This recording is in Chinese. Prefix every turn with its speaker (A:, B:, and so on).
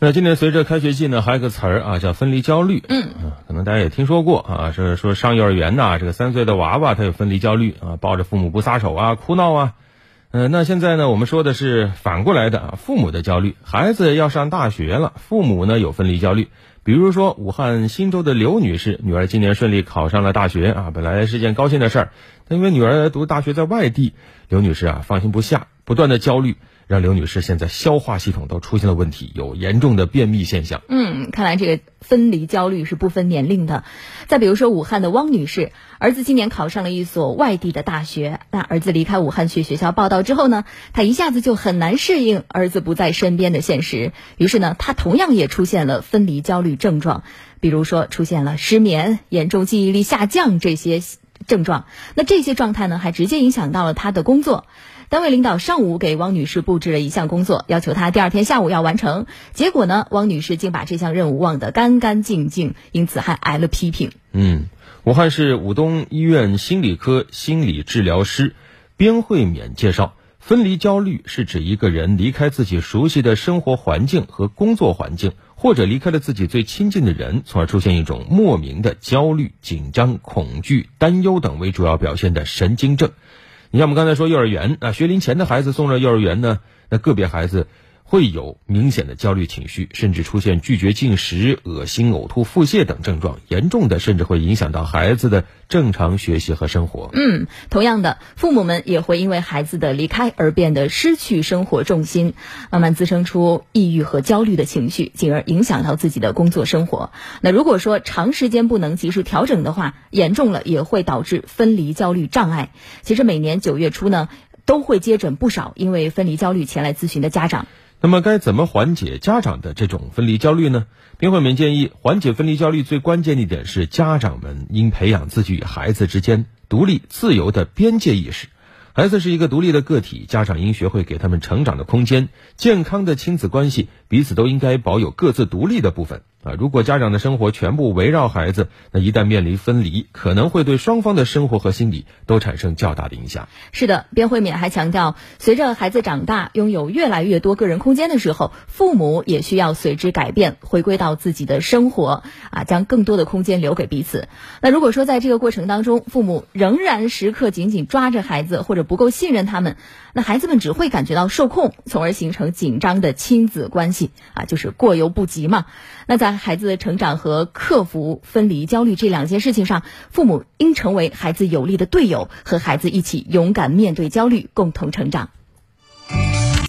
A: 那今年随着开学季呢，还有个词儿啊，叫分离焦虑。
B: 嗯，
A: 可能大家也听说过啊，是说上幼儿园呐，这个三岁的娃娃他有分离焦虑啊，抱着父母不撒手啊，哭闹啊。嗯，那现在呢，我们说的是反过来的啊，父母的焦虑，孩子要上大学了，父母呢有分离焦虑。比如说武汉新州的刘女士，女儿今年顺利考上了大学啊，本来是件高兴的事儿，但因为女儿读大学在外地，刘女士啊放心不下，不断的焦虑。让刘女士现在消化系统都出现了问题，有严重的便秘现象。
B: 嗯，看来这个分离焦虑是不分年龄的。再比如说，武汉的汪女士，儿子今年考上了一所外地的大学。那儿子离开武汉去学校报道之后呢，她一下子就很难适应儿子不在身边的现实。于是呢，她同样也出现了分离焦虑症状，比如说出现了失眠、严重记忆力下降这些症状。那这些状态呢，还直接影响到了她的工作。单位领导上午给汪女士布置了一项工作，要求她第二天下午要完成。结果呢，汪女士竟把这项任务忘得干干净净，因此还挨了批评。
A: 嗯，武汉市武东医院心理科心理治疗师边慧敏介绍，分离焦虑是指一个人离开自己熟悉的生活环境和工作环境，或者离开了自己最亲近的人，从而出现一种莫名的焦虑、紧张、恐惧、担忧等为主要表现的神经症。你像我们刚才说幼儿园啊，学龄前的孩子送到幼儿园呢，那个别孩子会有明显的焦虑情绪，甚至出现拒绝进食、恶心、呕吐、腹泻等症状，严重的甚至会影响到孩子的正常学习和生活。
B: 嗯，同样的，父母们也会因为孩子的离开而变得失去生活重心，慢慢滋生出抑郁和焦虑的情绪，进而影响到自己的工作生活。那如果说长时间不能及时调整的话，严重了也会导致分离焦虑障碍。其实每年九月初呢，都会接诊不少因为分离焦虑前来咨询的家长。
A: 那么该怎么缓解家长的这种分离焦虑呢？丁慧敏建议，缓解分离焦虑最关键的一点是，家长们应培养自己与孩子之间独立自由的边界意识。孩子是一个独立的个体，家长应学会给他们成长的空间。健康的亲子关系，彼此都应该保有各自独立的部分。啊，如果家长的生活全部围绕孩子，那一旦面临分离，可能会对双方的生活和心理都产生较大的影响。
B: 是的，边慧敏还强调，随着孩子长大，拥有越来越多个人空间的时候，父母也需要随之改变，回归到自己的生活，啊，将更多的空间留给彼此。那如果说在这个过程当中，父母仍然时刻紧紧抓着孩子，或者不够信任他们，那孩子们只会感觉到受控，从而形成紧张的亲子关系，啊，就是过犹不及嘛。那在在孩子的成长和克服分离焦虑这两件事情上，父母应成为孩子有力的队友，和孩子一起勇敢面对焦虑，共同成长。